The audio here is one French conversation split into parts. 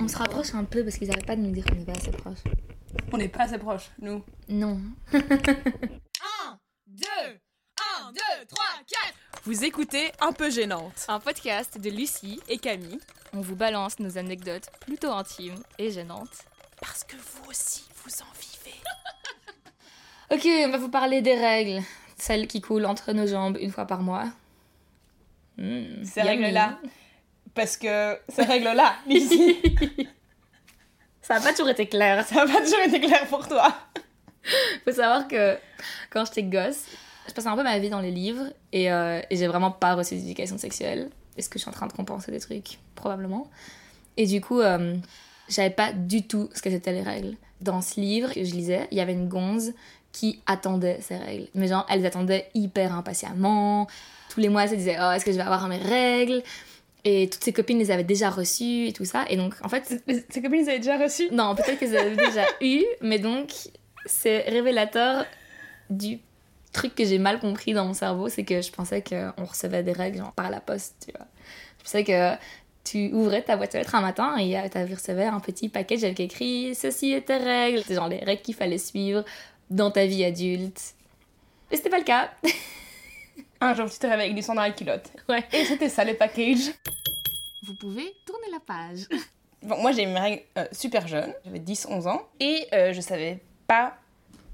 On se rapproche un peu parce qu'ils arrêtent pas de nous dire qu'on n'est pas assez proche. On n'est pas assez proches, nous. Non. 1, 2, 1, 2, 3, 4 Vous écoutez Un peu gênante. Un podcast de Lucie Et Camille, On vous balance nos anecdotes plutôt intimes et gênantes. parce que vous aussi, vous en vivez. Ok, on va vous parler des règles. Celles qui coulent entre nos jambes une fois par mois. Hmm, Ces règles-là. Parce que ces règles-là, ici, Ça a pas toujours été clair. ça n'a pas toujours été clair pour toi. Faut savoir que quand j'étais gosse, je passais un peu ma vie dans les livres et, euh, et j'ai vraiment pas reçu d'éducation sexuelle. Est-ce que je suis en train de compenser des trucs? Probablement. Et du coup, euh, j'avais pas du tout ce que c'était les règles. Dans ce livre que je lisais, il y avait une gonze qui attendait ces règles. Mais genre, elle les attendait hyper impatiemment. Tous les mois, elle se disait Oh, est-ce que je vais avoir mes règles? Et toutes ses copines les avaient déjà reçues et tout ça. Et donc, en fait, Ces copines, les avaient déjà reçues? non, peut-être qu'elles avaient déjà eu, mais donc c'est révélateur du truc que j'ai mal compris dans mon cerveau, c'est que je pensais qu'on recevait des règles genre, par la poste, tu vois. Je pensais que tu ouvrais ta boîte aux lettres un matin et tu recevais un petit package avec écrit ceci est tes règles, c'est genre les règles qu'il fallait suivre dans ta vie adulte. Mais c'était pas le cas. Un jour, tu te réveilles avec du sang dans la culotte. Ouais. Et c'était ça le package. Vous pouvez tourner la page. Bon, moi, j'ai eu mes règles euh, super jeune, j'avais 10-11 ans, et euh, je savais pas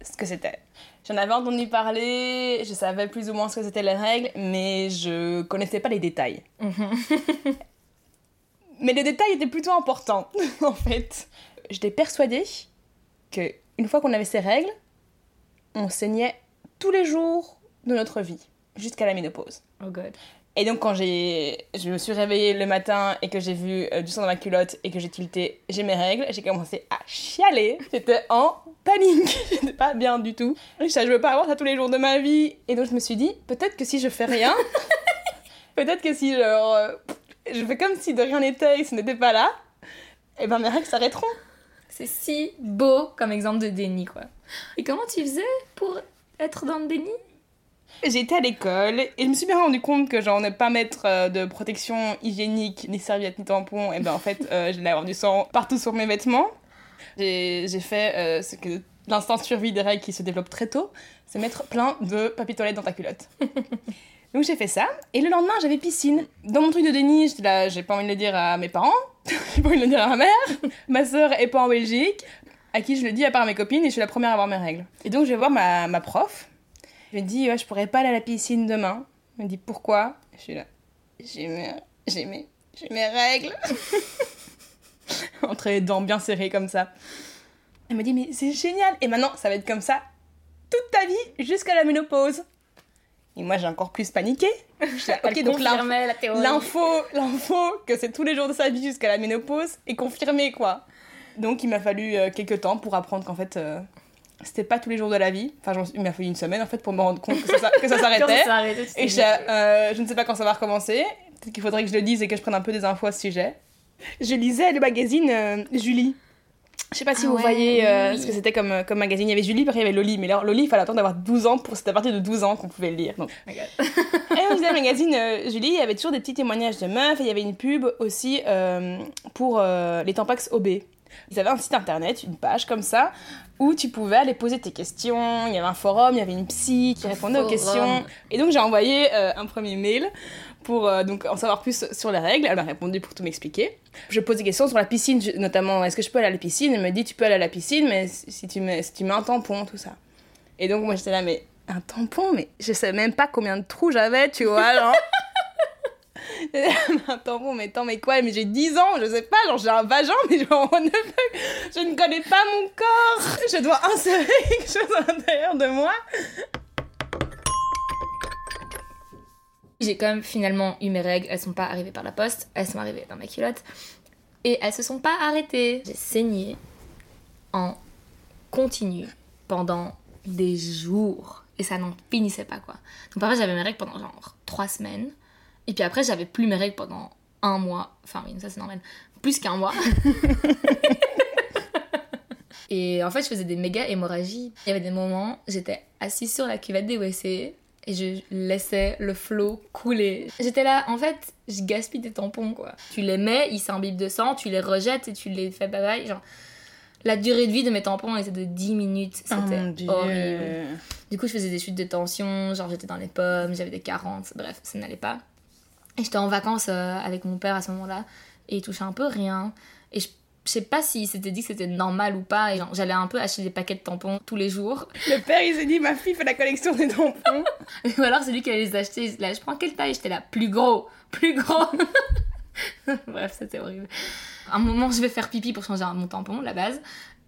ce que c'était. J'en avais entendu parler, je savais plus ou moins ce que c'était les règles, mais je connaissais pas les détails. mais les détails étaient plutôt importants, en fait. J'étais persuadée que une fois qu'on avait ces règles, on saignait tous les jours de notre vie, jusqu'à la ménopause. Oh god. Et donc quand j'ai, je me suis réveillée le matin et que j'ai vu euh, du sang dans ma culotte et que j'ai tilté, j'ai mes règles, j'ai commencé à chialer. J'étais en panique, j'étais pas bien du tout. Je savais, je veux pas avoir ça tous les jours de ma vie. Et donc je me suis dit, peut-être que si je fais rien, peut-être que si genre, euh, je fais comme si de rien n'était et ce n'était pas là, et ben mes règles s'arrêteront. C'est si beau comme exemple de déni, quoi. Et comment tu faisais pour être dans le déni? Été à l'école et je me suis bien rendu compte que genre ne pas mettre euh, de protection hygiénique, ni serviettes, ni tampons, et ben en fait euh, j'allais avoir du sang partout sur mes vêtements. J'ai fait euh, ce que l'instinct survie des règles qui se développe très tôt, c'est mettre plein de papier toilette dans ta culotte. Donc j'ai fait ça et le lendemain j'avais piscine. Dans mon truc de déni, j'étais là, j'ai pas envie de le dire à mes parents, j'ai pas envie de le dire à ma mère, ma sœur est pas en Belgique, à qui je le dis à part à mes copines et je suis la première à avoir mes règles. Et donc je vais voir ma, ma prof, je lui dis, ouais, je pourrais pas aller à la piscine demain. Elle me dit, pourquoi? Je suis là, j'ai mes, j'ai mes, j'ai mes règles. Entre les dents bien serrées comme ça. Elle me dit, mais c'est génial. Et maintenant, ça va être comme ça toute ta vie jusqu'à la ménopause. Et moi, j'ai encore plus paniqué. Là, ok, donc l'info, l'info que c'est tous les jours de sa vie jusqu'à la ménopause est confirmée, quoi. Donc, il m'a fallu euh, quelques temps pour apprendre qu'en fait, euh, c'était pas tous les jours de la vie. Enfin, il m'a fallu une semaine, en fait, pour me rendre compte que ça, que ça s'arrêtait. Et je, euh, je ne sais pas quand ça va recommencer. Peut-être qu'il faudrait que je le dise et que je prenne un peu des infos à ce sujet. Je lisais le magazine euh, Julie. Je sais pas si Ah vous ouais, voyez euh, oui. ce que c'était comme, euh, comme magazine. Il y avait Julie, après il y avait Loli. Mais alors, Loli, il fallait attendre d'avoir 12 ans. pour C'était à partir de 12 ans qu'on pouvait le lire. Donc. Oh my God. Et on lisait le magazine euh, Julie, il y avait toujours des petits témoignages de meufs. Et il y avait une pub aussi euh, pour euh, les Tampax OB. Ils avaient un site internet, une page comme ça, où tu pouvais aller poser tes questions. Il y avait un forum, il y avait une psy qui Un répondait aux questions. Et donc j'ai envoyé euh, un premier mail pour euh, donc en savoir plus sur les règles. Elle m'a répondu pour tout m'expliquer. Je pose des questions sur la piscine, notamment est-ce que je peux aller à la piscine? Elle me dit tu peux aller à la piscine, mais si tu mets, si tu mets un tampon, tout ça. Et donc moi j'étais là, mais un tampon, mais je sais même pas combien de trous j'avais, tu vois, genre. un tampon, mais attends, mais quoi Mais j'ai 10 ans, je sais pas, genre j'ai un vagin, mais genre, je ne connais pas mon corps. Je dois insérer quelque chose à l'intérieur de moi. J'ai quand même finalement eu mes règles, elles sont pas arrivées par la poste, elles sont arrivées dans ma culotte. Et elles se sont pas arrêtées. J'ai saigné en continu pendant des jours. Et ça n'en finissait pas quoi. Donc parfois j'avais mes règles pendant genre trois semaines. Et puis après j'avais plus mes règles pendant un mois. Enfin oui, ça c'est normal. Plus qu'un mois. Et en fait, je faisais des méga hémorragies. Il y avait des moments, j'étais assise sur la cuvette des WC et je laissais le flot couler. J'étais là, en fait, je gaspille des tampons, quoi. Tu les mets, ils s'imbibent de sang, tu les rejettes et tu les fais bye bye. Genre, la durée de vie de mes tampons était de 10 minutes. Oh C'était dieu. horrible. Du coup, je faisais des chutes de tension, genre j'étais dans les pommes, j'avais des carences, bref, ça n'allait pas. Et j'étais en vacances euh, avec mon père à ce moment-là, et il touchait un peu rien. Et je, je sais pas s'il s'était dit que c'était normal ou pas, et j'allais un peu acheter des paquets de tampons tous les jours. Le père, il s'est dit, ma fille fait la collection des tampons. ou alors c'est lui qui allait les acheter, là, je prends quelle taille? J'étais là, plus gros, plus gros. bref, c'était horrible. Un moment, je vais faire pipi pour changer mon tampon, la base.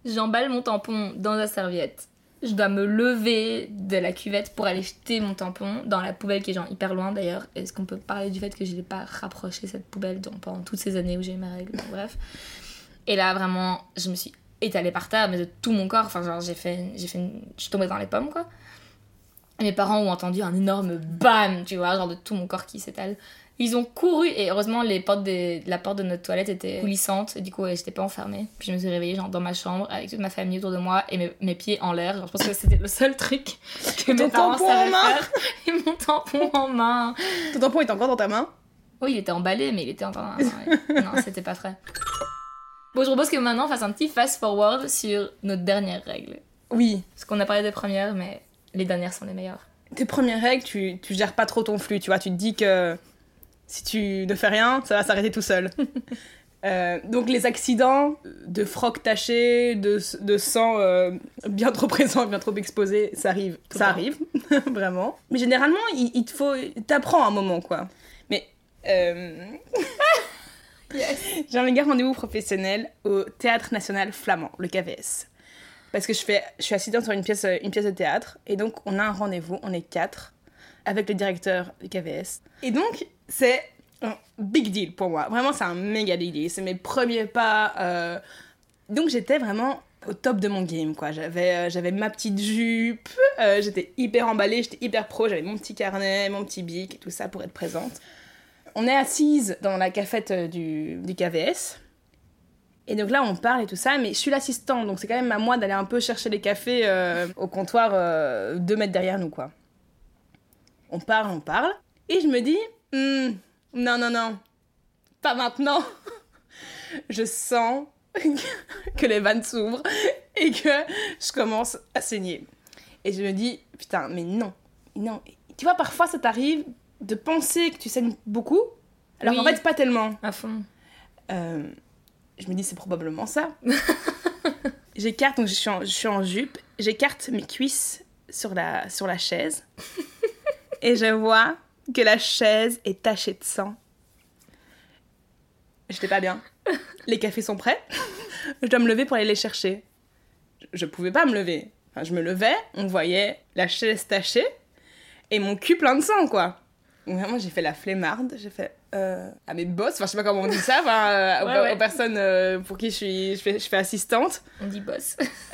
J'emballe mon tampon dans la serviette. Je dois me lever de la cuvette pour aller jeter mon tampon dans la poubelle qui est genre hyper loin d'ailleurs. Est-ce qu'on peut parler du fait que je n'ai pas rapproché cette poubelle pendant toutes ces années où j'ai eu ma règle donc, Bref. Et là, vraiment, je me suis étalée par terre, mais de tout mon corps. Enfin, genre, j'ai fait, j'ai fait une- Je suis tombée dans les pommes, quoi. Mes parents ont entendu un énorme bam, tu vois, genre de tout mon corps qui s'étale. Ils ont couru et heureusement les portes des, la porte de notre toilette était coulissante et du coup j'étais pas enfermée. Puis je me suis réveillée genre dans ma chambre avec toute ma famille autour de moi et mes, mes pieds en l'air. Genre, je pense que c'était le seul truc que mes parents tampon en savaient main. faire. Et mon tampon en main. Ton tampon est encore dans ta main? Oui, il était emballé mais il était encore dans main. Non, c'était pas frais. Bon, je propose que maintenant on fasse un petit fast forward sur notre dernière règle. Oui. Parce qu'on a parlé des premières mais les dernières sont les meilleures. Tes premières règles, tu, tu gères pas trop ton flux, tu vois. Tu te dis que si tu ne fais rien, ça va s'arrêter tout seul. Euh, donc les accidents de froc taché, de, de sang euh, bien trop présent, bien trop exposé, ça arrive. Tout ça arrive, vraiment. Mais généralement, il, il te faut... T'apprends un moment, quoi. Mais... Euh... J'ai un méga rendez-vous professionnel au Théâtre National Flamand, le KVS. Parce que je, fais, je suis assistante sur une pièce, une pièce de théâtre, et donc on a un rendez-vous, on est quatre, avec le directeur du KVS. Et donc, c'est un big deal pour moi. Vraiment, c'est un méga big deal. C'est mes premiers pas. euh, Donc, j'étais vraiment au top de mon game, quoi. J'avais euh, j'avais ma petite jupe, euh, j'étais hyper emballée, j'étais hyper pro, j'avais mon petit carnet, mon petit bic et tout ça pour être présente. On est assise dans la cafette du, KVS. Et donc là, on parle et tout ça, mais je suis l'assistante, donc c'est quand même à moi d'aller un peu chercher les cafés au comptoir deux mètres derrière nous, quoi. On parle, on parle, et je me dis, Hmm, non, non, non, pas maintenant. je sens que les vannes s'ouvrent et que je commence à saigner. Et je me dis, putain, mais non, non. Tu vois, parfois ça t'arrive de penser que tu saignes beaucoup, alors qu'en Oui. fait, pas tellement. À fond. Euh, je me dis, c'est probablement ça. j'écarte, donc je suis en, je suis en jupe, j'écarte mes cuisses sur la, sur la chaise. Et je vois que la chaise est tachée de sang. J'étais pas bien. Les cafés sont prêts. Je dois me lever pour aller les chercher. Je pouvais pas me lever. Enfin, je me levais, on voyait la chaise tachée et mon cul plein de sang, quoi. Donc, Vraiment, j'ai fait la flemmarde. J'ai fait euh, à mes boss, enfin, je sais pas comment on dit ça, enfin, euh, aux, Ouais, ouais. aux personnes euh, pour qui je, suis, je, fais, je fais assistante. On dit boss.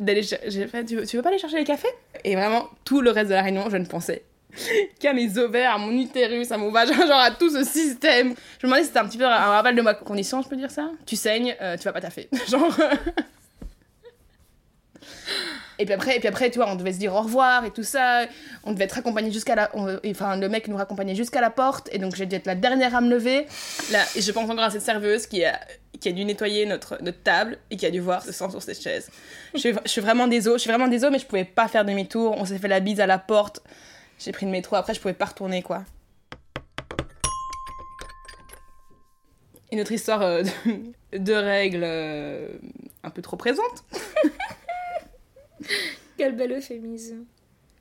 Euh, d'aller tu veux, pas aller chercher les cafés? Et vraiment tout le reste de la réunion je ne pensais qu'à mes ovaires à mon utérus à mon vagin genre à tout ce système. Je me demandais si c'était un petit peu un rappel de ma condition je peux dire ça? Tu saignes euh, tu vas pas taffer. Genre et puis après et puis après tu vois on devait se dire au revoir et tout ça on devait être accompagné jusqu'à la enfin le mec nous raccompagnait jusqu'à la porte et donc j'ai dû être la dernière à me lever là je pense encore à cette serveuse qui a qui a dû nettoyer notre, notre table et qui a dû voir ce sang sur cette chaise. Je suis, vraiment désolée, je suis vraiment désolée, mais je pouvais pas faire demi-tour. On s'est fait la bise à la porte. J'ai pris le métro. Après, je pouvais pas retourner, quoi. Une autre histoire euh, de, règles euh, un peu trop présente. Quel bel euphémisme.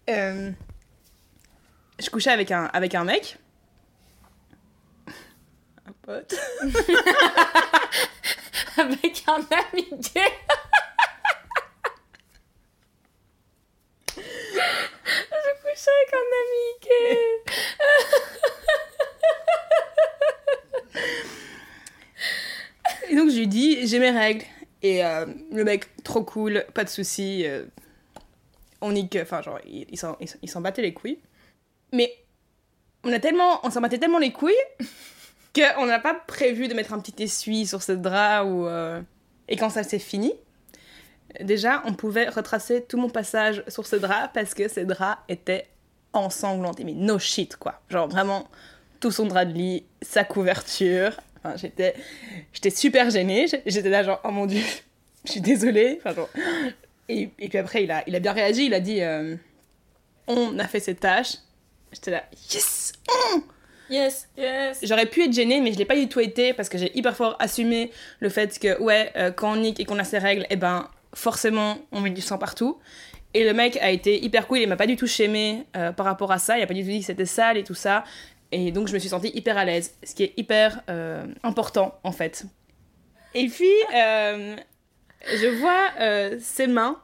Euh, je couchais avec un, avec un mec. Un pote. Avec un ami gay. Je couchais avec un ami gay. Et donc je lui dis, j'ai mes règles. Et euh, le mec, trop cool, pas de soucis. euh, on nique, enfin genre, il, il s'en- il s'en- il s'en battait les couilles. Mais on a tellement, on s'en battait tellement les couilles qu'on n'a pas prévu de mettre un petit essuie sur ce drap ou. euh, Et quand ça s'est fini, déjà, on pouvait retracer tout mon passage sur ce drap parce que ces draps étaient ensanglanté, mais no shit quoi. Genre vraiment tout son drap de lit, sa couverture. Enfin, j'étais, j'étais super gênée. J'étais là genre oh mon dieu, je suis désolée. Enfin, genre... et, et, puis après il a, il a bien réagi. Il a dit euh, on a fait cette tâche. J'étais là yes. On Yes, yes. J'aurais pu être gênée, mais je l'ai pas du tout été parce que j'ai hyper fort assumé le fait que, ouais, euh, quand on nique et qu'on a ses règles, eh ben, forcément, on met du sang partout. Et le mec a été hyper cool, il m'a pas du tout shémé euh, par rapport à ça, il a pas du tout dit que c'était sale et tout ça. Et donc je me suis sentie hyper à l'aise, ce qui est hyper important en fait. Et puis, je vois euh, ses mains.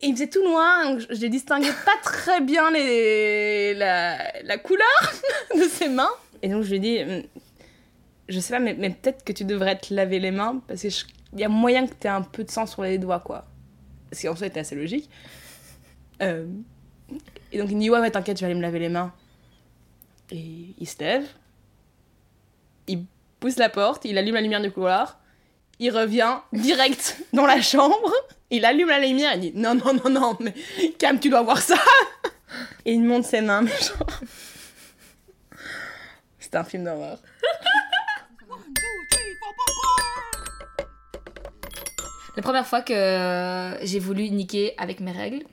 Il faisait tout noir, donc je, je distinguais pas très bien les, la, la couleur de ses mains. Et donc je lui dit, Hum, je sais pas, mais, mais peut-être que tu devrais te laver les mains parce qu'il y a moyen que tu aies un peu de sang sur les doigts, quoi. Ce qui en soi était assez logique. Euh, et donc il me dit, ouais, ouais, t'inquiète, je vais aller me laver les mains. Et il se lève, il pousse la porte, il allume la lumière du couloir, il revient direct dans la chambre, il allume la lumière, il dit, non, non, non, non, mais Cam, tu dois voir ça. Et il monte ses mains, mais genre. C'était un film d'horreur. La première fois que j'ai voulu niquer avec mes règles,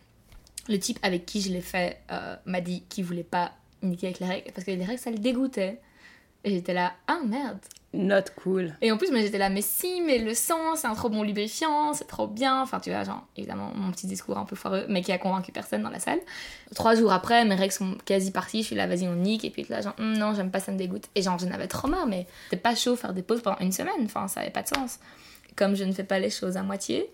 le type avec qui je l'ai fait euh, m'a dit qu'il voulait pas niquer avec les règles parce que les règles ça le dégoûtait. Et j'étais là, ah merde. Not cool. Et en plus, moi j'étais là, mais si, mais le sang c'est un trop bon lubrifiant, c'est trop bien. Enfin, tu vois, genre, évidemment, mon petit discours un peu foireux, mais qui a convaincu personne dans la salle. Trois jours après, mes règles sont quasi parties, je suis là, vas-y, on nique. Et puis là, genre, Hum, non, j'aime pas, ça me dégoûte. Et genre, j'en avais trop marre, mais c'était pas chaud faire des pauses pendant une semaine. Enfin, ça avait pas de sens. Comme je ne fais pas les choses à moitié,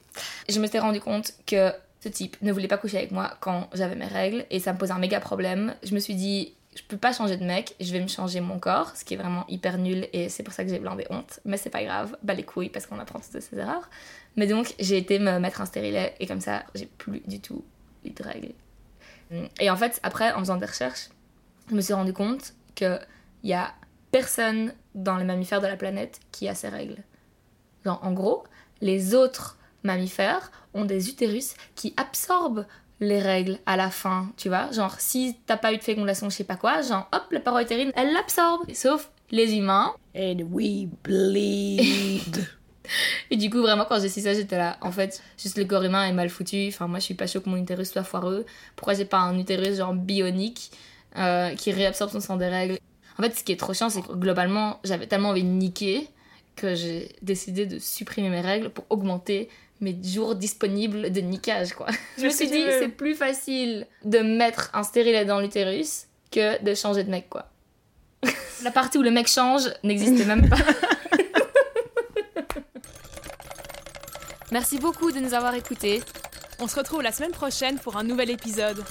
je me suis rendu compte que ce type ne voulait pas coucher avec moi quand j'avais mes règles et ça me posait un méga problème. Je me suis dit, je peux pas changer de mec, je vais me changer mon corps, ce qui est vraiment hyper nul et c'est pour ça que j'ai blindé honte. Mais c'est pas grave, bah les couilles parce qu'on apprend toutes de ses erreurs. Mais donc j'ai été me mettre un stérilet et comme ça j'ai plus du tout eu de règles. Et en fait, après, en faisant des recherches, je me suis rendu compte qu'il y a personne dans les mammifères de la planète qui a ces règles. Genre, en gros, les autres mammifères ont des utérus qui absorbent les règles à la fin, tu vois. Genre, si t'as pas eu de fécondation, je sais pas quoi, genre, hop, la paroi utérine, elle l'absorbe. Sauf les humains. And we bleed. Et du coup, vraiment, quand j'ai su ça, j'étais là. En fait, juste le corps humain est mal foutu. Enfin, moi, je suis pas chaud que mon utérus soit foireux. Pourquoi j'ai pas un utérus genre bionique euh, qui réabsorbe son sang des règles? En fait, ce qui est trop chiant, c'est que globalement, j'avais tellement envie de niquer que j'ai décidé de supprimer mes règles pour augmenter mes jours disponibles de niquage, quoi. Je me suis dit, c'est plus facile de mettre un stérilet dans l'utérus que de changer de mec, quoi. La partie où le mec change n'existait même pas. Merci beaucoup de nous avoir écoutés. On se retrouve la semaine prochaine pour un nouvel épisode.